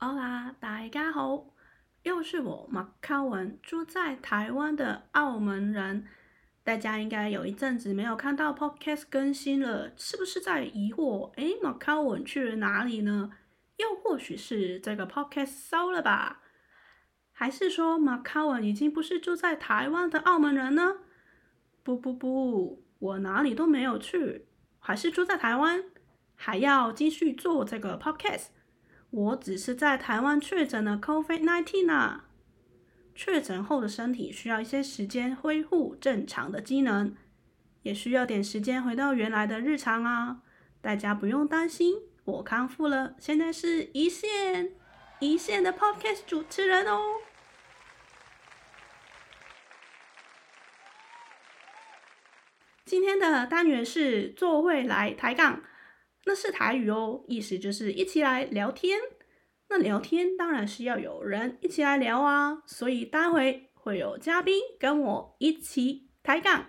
好啦，大家好，又是我马卡文，住在台湾的澳门人。大家应该有一阵子没有看到 Podcast 更新了，是不是在疑惑？诶，马卡文去了哪里呢？又或许是这个 Podcast 烧了吧？还是说马卡文已经不是住在台湾的澳门人呢？不不不，我哪里都没有去，还是住在台湾，还要继续做这个 Podcast。我只是在台湾确诊了 COVID-19 啊，确诊后的身体需要一些时间恢复正常的机能，也需要点时间回到原来的日常啊。大家不用担心，我康复了，现在是一线一线的 Podcast 主持人哦。今天的单元是做会来抬杠。那是台语哦，意思就是一起来聊天。那聊天当然是要有人一起来聊啊，所以待会会有嘉宾跟我一起抬杠。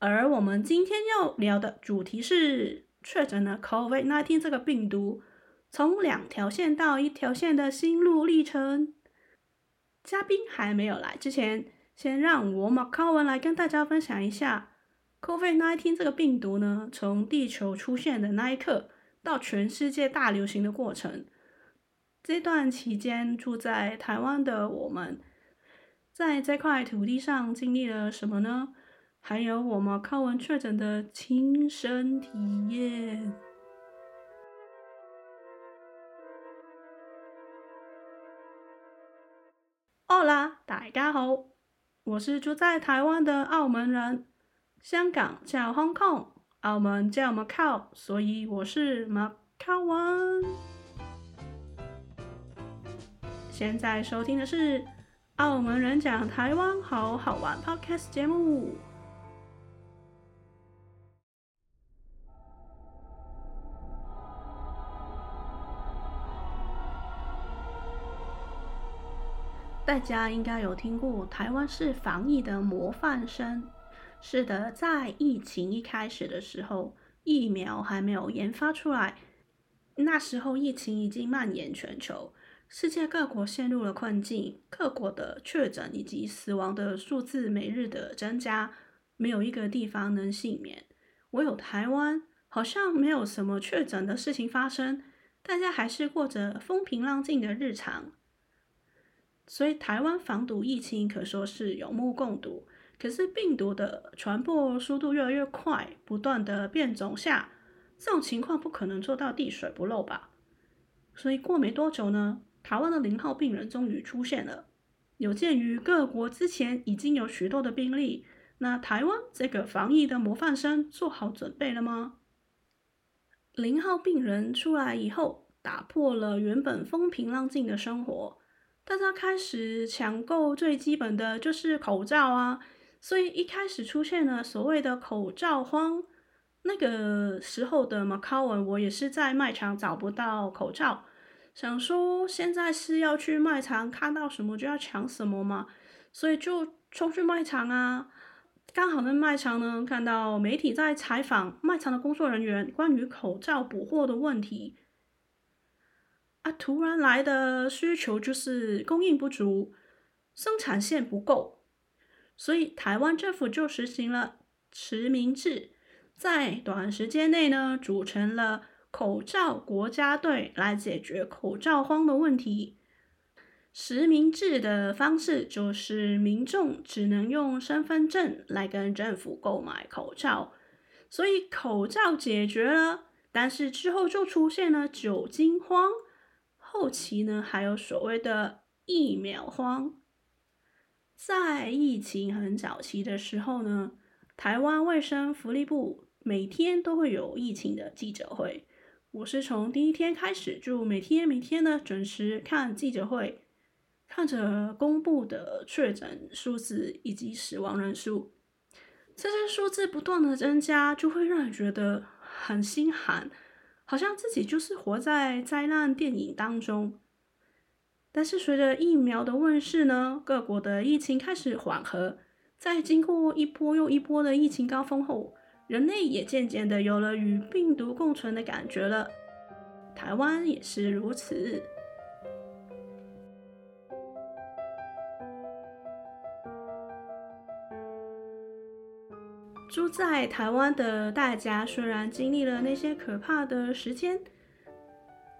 而我们今天要聊的主题是确诊了 COVID-19 这个病毒，从两条线到一条线的心路历程。嘉宾还没有来之前，先让我马康文来跟大家分享一下。COVID-19 这个病毒呢，从地球出现的那一刻到全世界大流行的过程，这段期间住在台湾的我们，在这块土地上经历了什么呢？还有我们马卡文确诊的亲身体验。好啦，大家好，我是住在台湾的澳门人。香港叫 Hong Kong，澳门叫 Macau，所以我是马卡文。现在收听的是《澳门人讲台湾好好玩》Podcast 节目。大家应该有听过，台湾是防疫的模范生。是的，在疫情一开始的时候，疫苗还没有研发出来，那时候疫情已经蔓延全球，世界各国陷入了困境，各国的确诊以及死亡的数字每日的增加，没有一个地方能幸免。唯有台湾，好像没有什么确诊的事情发生，大家还是过着风平浪静的日常，所以台湾防堵疫情可说是有目共睹。可是病毒的传播速度越来越快，不断的变种下，这种情况不可能做到滴水不漏吧？所以过没多久呢，台湾的零号病人终于出现了。有鉴于各国之前已经有许多的病例，那台湾这个防疫的模范生做好准备了吗？零号病人出来以后，打破了原本风平浪静的生活，大家开始抢购最基本的就是口罩啊。所以一开始出现了所谓的口罩荒，那个时候的马卡文，我也是在卖场找不到口罩，想说现在是要去卖场看到什么就要抢什么嘛，所以就冲去卖场啊。刚好在卖场呢，看到媒体在采访卖场的工作人员关于口罩补货的问题，啊，突然来的需求就是供应不足，生产线不够。所以台湾政府就实行了实名制，在短时间内呢，组成了口罩国家队来解决口罩荒的问题。实名制的方式就是民众只能用身份证来跟政府购买口罩，所以口罩解决了，但是之后就出现了酒精荒，后期呢还有所谓的疫苗荒。在疫情很早期的时候呢，台湾卫生福利部每天都会有疫情的记者会。我是从第一天开始就每天每天呢准时看记者会，看着公布的确诊数字以及死亡人数，这些数字不断的增加，就会让人觉得很心寒，好像自己就是活在灾难电影当中。但是随着疫苗的问世呢各国的疫情开始缓和。在经过一波又一波的疫情高峰后人类也渐渐的有了与病毒共存的感觉了。台湾也是如此。住在台湾的大家虽然经历了那些可怕的时间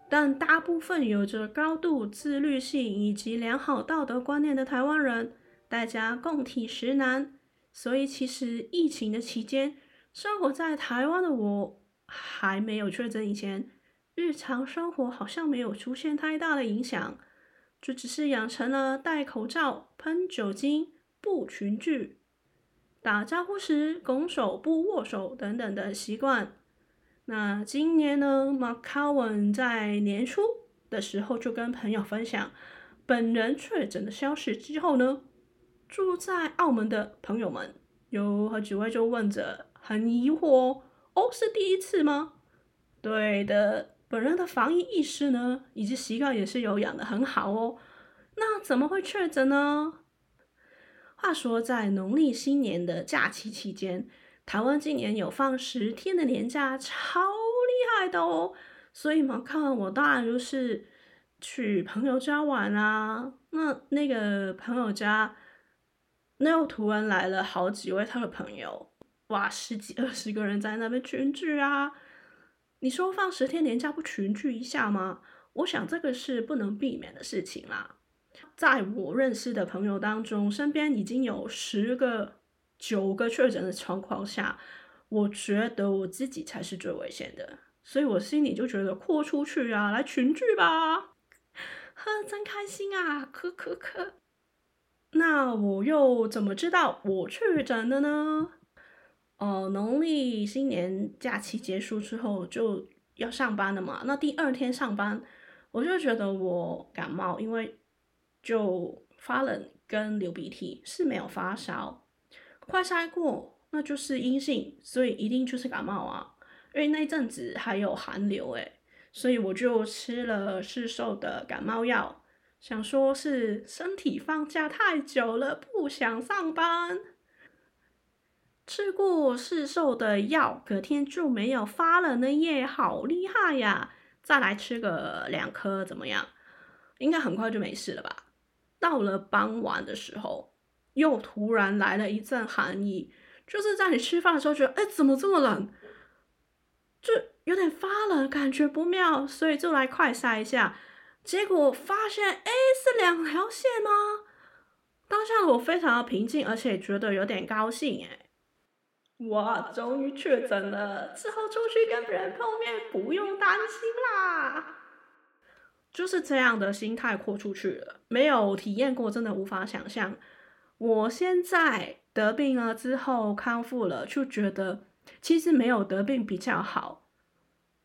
但大部分有着高度自律性以及良好道德观念的台湾人，大家共体时难。所以，其实疫情的期间，生活在台湾的我还没有确诊以前，日常生活好像没有出现太大的影响，就只是养成了戴口罩、喷酒精、不群聚。打招呼时拱手不握手等等的习惯。那今年呢，Mark 在年初的时候就跟朋友分享本人确诊的消息之后呢，住在澳门的朋友们有好几位就问着，很疑惑哦，是第一次吗？对的，本人的防疫意识呢，以及习惯也是有养得很好哦。那怎么会确诊呢？话说，在农历新年的假期期间，台湾今年有放十天的年假，超厉害的哦。所以嘛，看我当然就是去朋友家玩啊。那那个朋友家，那又突然来了好几位他的朋友，哇，十几二十个人在那边群聚啊。你说放十天年假不群聚一下吗？我想这个是不能避免的事情啦。在我认识的朋友当中，身边已经有十个、九个确诊的情况下，我觉得我自己才是最危险的，所以我心里就觉得豁出去啊，来群聚吧，呵，真开心啊，可可可。那我又怎么知道我确诊的呢？哦，农历新年假期结束之后就要上班了嘛，那第二天上班，我就觉得我感冒，因为。就发冷跟流鼻涕，是没有发烧，快筛过那就是阴性，所以一定就是感冒啊。因为那阵子还有寒流诶，所以我就吃了市售的感冒药，想说是身体放假太久了，不想上班。吃过市售的药，隔天就没有发冷了耶，好厉害呀！再来吃个两颗怎么样？应该很快就没事了吧？到了傍晚的时候，又突然来了一阵寒意，就是在你吃饭的时候觉得，哎，怎么这么冷？就有点发冷，感觉不妙，所以就来快筛一下，结果发现，哎，是两条线吗？当下我非常的平静，而且觉得有点高兴，哎，哇，终于确诊了，之后出去跟别人碰面不用担心啦。就是这样的心态豁出去了，没有体验过，真的无法想象。我现在得病了之后康复了，就觉得其实没有得病比较好，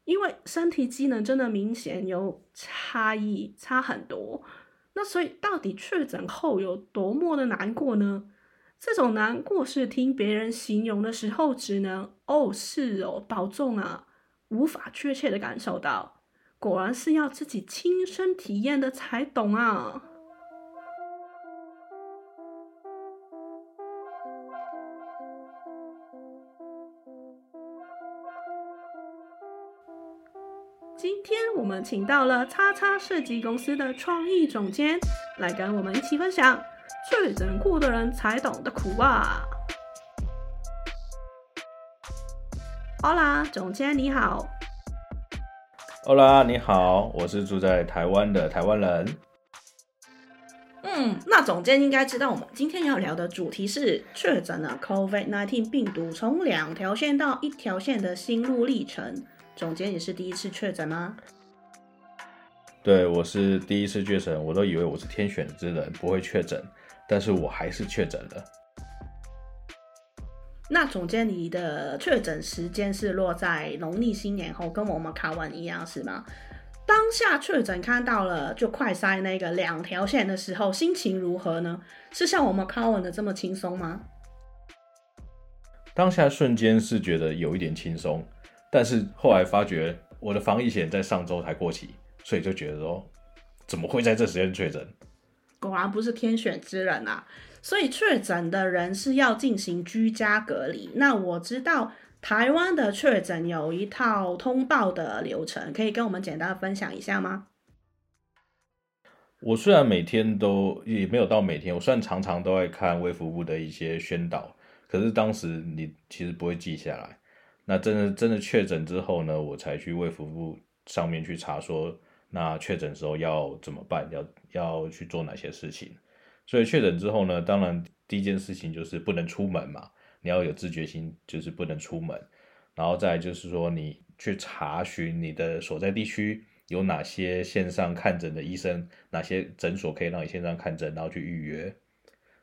因为身体机能真的明显有差异，差很多。那所以到底确诊后有多么的难过呢？这种难过是听别人形容的时候，只能哦，是哦，保重啊，无法确切的感受到。果然是要自己亲身体验的才懂啊！我们请到了叉叉设计公司的创意总监来跟我们一起分享确诊过的人才懂得苦啊！Hola，总监你好。Hola，你好，我是住在台湾的台湾人。嗯，那总监应该知道，我们今天要聊的主题是确诊了 COVID-19 病毒从两条线到一条线的心路历程。总监也是第一次确诊吗？对，我是第一次确诊，我都以为我是天选之人，不会确诊，但是我还是确诊了。那总监，你的确诊时间是落在农历新年后，跟我们卡文一样是吗？当下确诊看到了就快筛那个两条线的时候，心情如何呢？是像我们卡文的这么轻松吗？当下瞬间是觉得有一点轻松，但是后来发觉我的防疫险在上周才过期，所以就觉得说，怎么会在这时间确诊？果然不是天选之人啊！所以确诊的人是要进行居家隔离。那我知道台湾的确诊有一套通报的流程，可以跟我们简单分享一下吗？我虽然每天都也没有到每天，我虽然常常都会看卫福部的一些宣导，可是当时你其实不会记下来。那真的真的确诊之后呢，我才去卫福部上面去查说，那确诊时候要怎么办，要要去做哪些事情。所以确诊之后呢，当然第一件事情就是不能出门嘛，你要有自觉心，就是不能出门。然后再就是说，你去查询你的所在地区有哪些线上看诊的医生，哪些诊所可以让你线上看诊，然后去预约。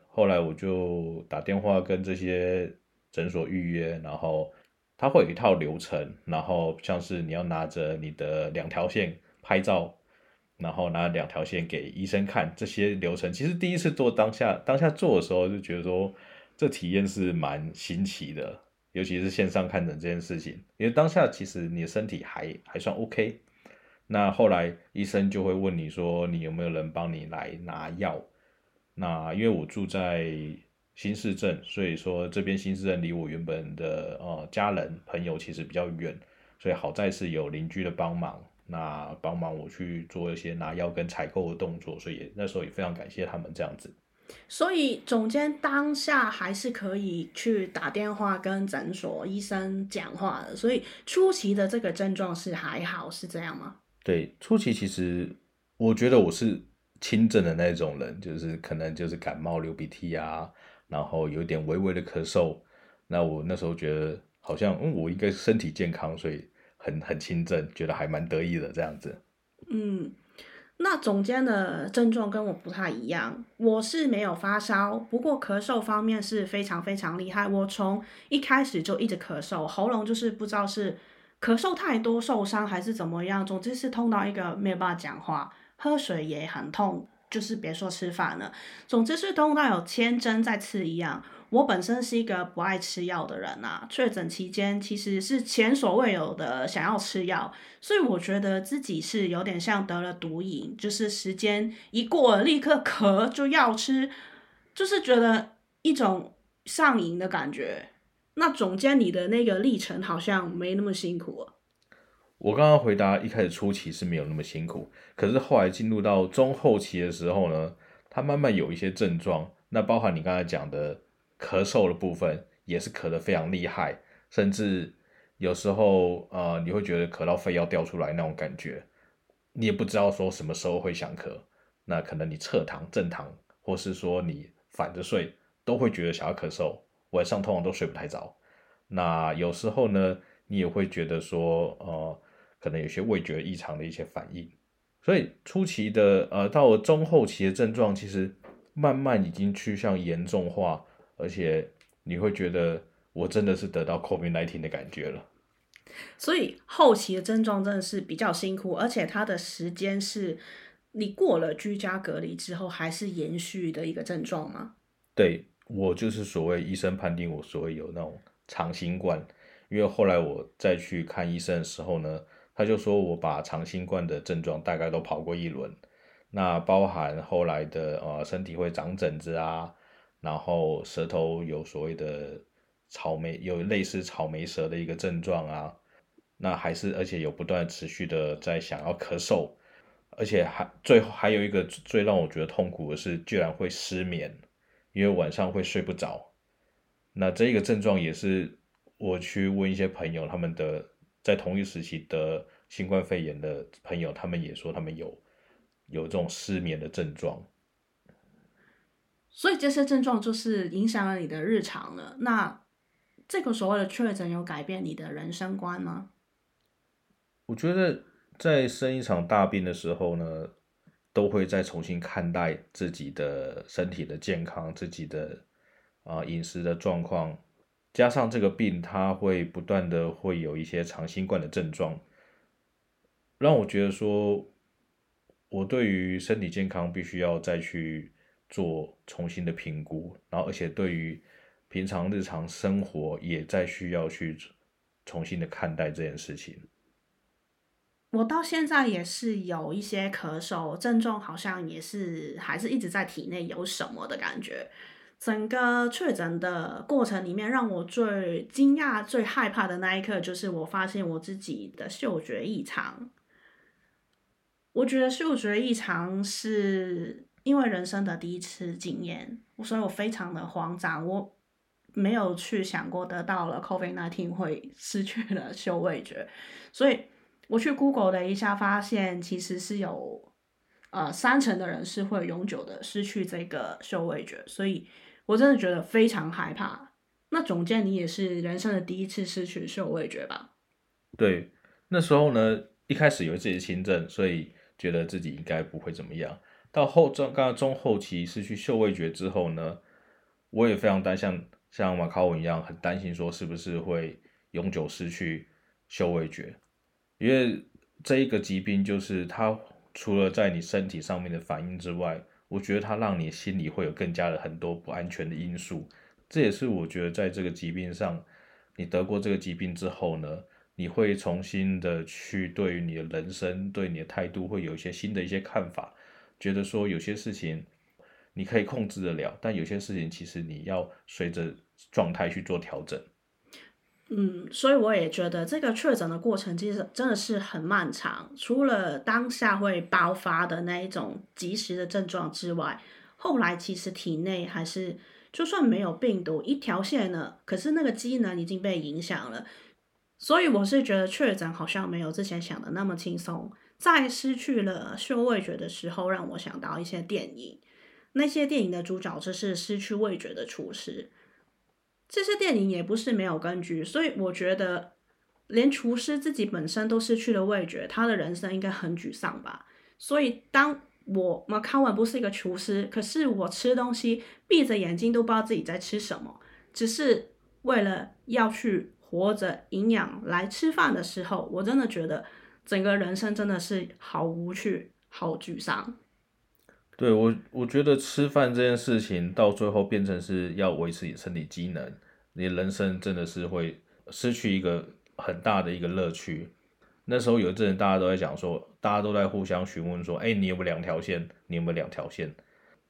后来我就打电话跟这些诊所预约，然后他会有一套流程，然后像是你要拿着你的两条线拍照，然后拿两条线给医生看，这些流程其实第一次做当下当下做的时候就觉得说这体验是蛮新奇的。尤其是线上看诊这件事情，因为当下其实你的身体还还算 OK，那后来医生就会问你说，你有没有人帮你来拿药？那因为我住在新市镇，所以说这边新市镇离我原本的呃家人朋友其实比较远，所以好在是有邻居的帮忙，那帮忙我去做一些拿药跟采购的动作，所以那时候也非常感谢他们这样子。所以总监当下还是可以去打电话跟诊所医生讲话的，所以初期的这个症状是还好，是这样吗？对，初期其实我觉得我是轻症的那种人，就是可能就是感冒、流鼻涕啊，然后有点微微的咳嗽。那我那时候觉得好像嗯，我应该身体健康，所以很 很轻症，觉得还蛮得意的这样子。嗯。那总监的症状跟我不太一样，我是没有发烧，不过咳嗽方面是非常非常厉害。我从一开始就一直咳嗽，喉咙就是不知道是咳嗽太多受伤还是怎么样，总之是痛到一个没有办法讲话，喝水也很痛，就是别说吃饭了，总之是痛到有千针在刺一样。我本身是一个不爱吃药的人啊，确诊期间其实是前所未有的想要吃药，所以我觉得自己是有点像得了毒瘾，就是时间一过立刻咳就要吃，就是觉得一种上瘾的感觉。那总监你的那个历程好像没那么辛苦。我刚刚回答一开始初期是没有那么辛苦，可是后来进入到中后期的时候呢，它慢慢有一些症状，那包含你刚才讲的。咳嗽的部分也是咳得非常厉害，甚至有时候呃，你会觉得咳到肺要掉出来那种感觉，你也不知道说什么时候会想咳。那可能你侧躺、正躺，或是说你反着睡，都会觉得想要咳嗽。晚上通常都睡不太着。那有时候呢，你也会觉得说呃，可能有些味觉异常的一些反应。所以初期的呃，到中后期的症状，其实慢慢已经趋向严重化。而且你会觉得我真的是得到 COVID-19 的感觉了，所以后期的症状真的是比较辛苦，而且它的时间是你过了居家隔离之后还是延续的一个症状吗？对，我就是所谓医生判定我所谓有那种长新冠，因为后来我再去看医生的时候呢，他就说我把长新冠的症状大概都跑过一轮，那包含后来的呃身体会长疹子啊。然后舌头有所谓的草莓，有类似草莓舌的一个症状啊，那还是而且有不断持续的在想要咳嗽，而且还最后还有一个最让我觉得痛苦的是，居然会失眠，因为晚上会睡不着。那这个症状也是我去问一些朋友，他们的在同一时期得新冠肺炎的朋友，他们也说他们有有这种失眠的症状。所以这些症状就是影响了你的日常了。那这个所谓的确诊有改变你的人生观吗？我觉得在生一场大病的时候呢，都会再重新看待自己的身体的健康、自己的啊、呃、饮食的状况，加上这个病，它会不断的会有一些长新冠的症状，让我觉得说，我对于身体健康必须要再去。做重新的评估，然后而且对于平常日常生活也在需要去重新的看待这件事情。我到现在也是有一些咳嗽症状，好像也是还是一直在体内有什么的感觉。整个确诊的过程里面，让我最惊讶、最害怕的那一刻，就是我发现我自己的嗅觉异常。我觉得嗅觉异常是。因为人生的第一次经验，所以我非常的慌张。我没有去想过得到了 COVID-19 会失去了嗅味觉，所以我去 Google 了一下，发现其实是有呃三成的人是会永久的失去这个嗅味觉，所以我真的觉得非常害怕。那总监，你也是人生的第一次失去嗅味觉吧？对，那时候呢，一开始有自己的轻症，所以觉得自己应该不会怎么样。到后中，刚刚中后期失去嗅味觉之后呢，我也非常担心。像马卡文一样很担心，说是不是会永久失去嗅味觉？因为这一个疾病就是它除了在你身体上面的反应之外，我觉得它让你心里会有更加的很多不安全的因素。这也是我觉得在这个疾病上，你得过这个疾病之后呢，你会重新的去对于你的人生、对你的态度会有一些新的一些看法，觉得说有些事情。你可以控制得了，但有些事情其实你要随着状态去做调整。嗯，所以我也觉得这个确诊的过程其实真的是很漫长。除了当下会爆发的那一种即时的症状之外，后来其实体内还是就算没有病毒一条线呢，可是那个机能已经被影响了。所以我是觉得确诊好像没有之前想的那么轻松。在失去了嗅味觉的时候，让我想到一些电影。那些电影的主角就是失去味觉的厨师，这些电影也不是没有根据，所以我觉得连厨师自己本身都失去了味觉，他的人生应该很沮丧吧。所以当我马卡文不是一个厨师，可是我吃东西闭着眼睛都不知道自己在吃什么，只是为了要去活着营养来吃饭的时候，我真的觉得整个人生真的是好无趣，好沮丧。对我，我觉得吃饭这件事情到最后变成是要维持你身体机能，你人生真的是会失去一个很大的一个乐趣。那时候有一阵大家都在讲说，大家都在互相询问说，哎，你有没有两条线？你有没有两条线？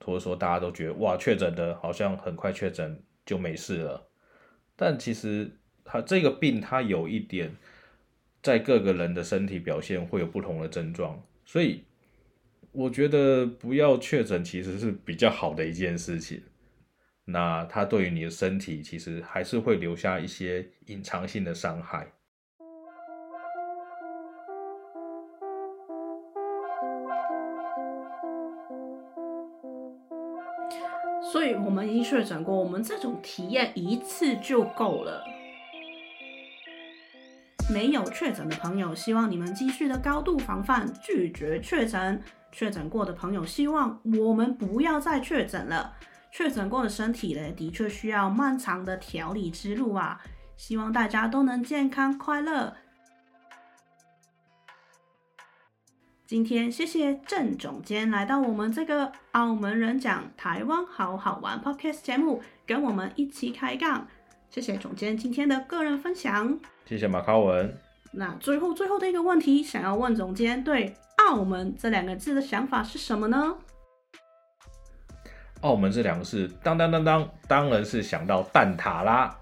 或者说大家都觉得哇，确诊的好像很快确诊就没事了。但其实他这个病他有一点，在各个人的身体表现会有不同的症状，所以。我觉得不要确诊其实是比较好的一件事情。那它对于你的身体其实还是会留下一些隐藏性的伤害。所以我们已经确诊过，我们这种体验一次就够了。没有确诊的朋友，希望你们继续的高度防范，拒绝确诊。确诊过的朋友，希望我们不要再确诊了。确诊过的身体呢，的确需要漫长的调理之路啊。希望大家都能健康快乐。今天谢谢郑总监来到我们这个澳门人讲台湾好好玩 Podcast 节目，跟我们一起开杠。谢谢总监今天的个人分享。谢谢马卡文。那最后最后的一个问题，想要问总监对。澳门这两个字的想法是什么呢？澳门这两个字，当当当当，当然是想到蛋挞啦！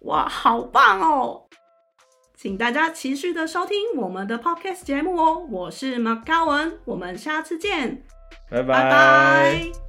哇，好棒哦！请大家持续的收听我们的 Podcast 节目哦。我是马卡文，我们下次见，拜拜。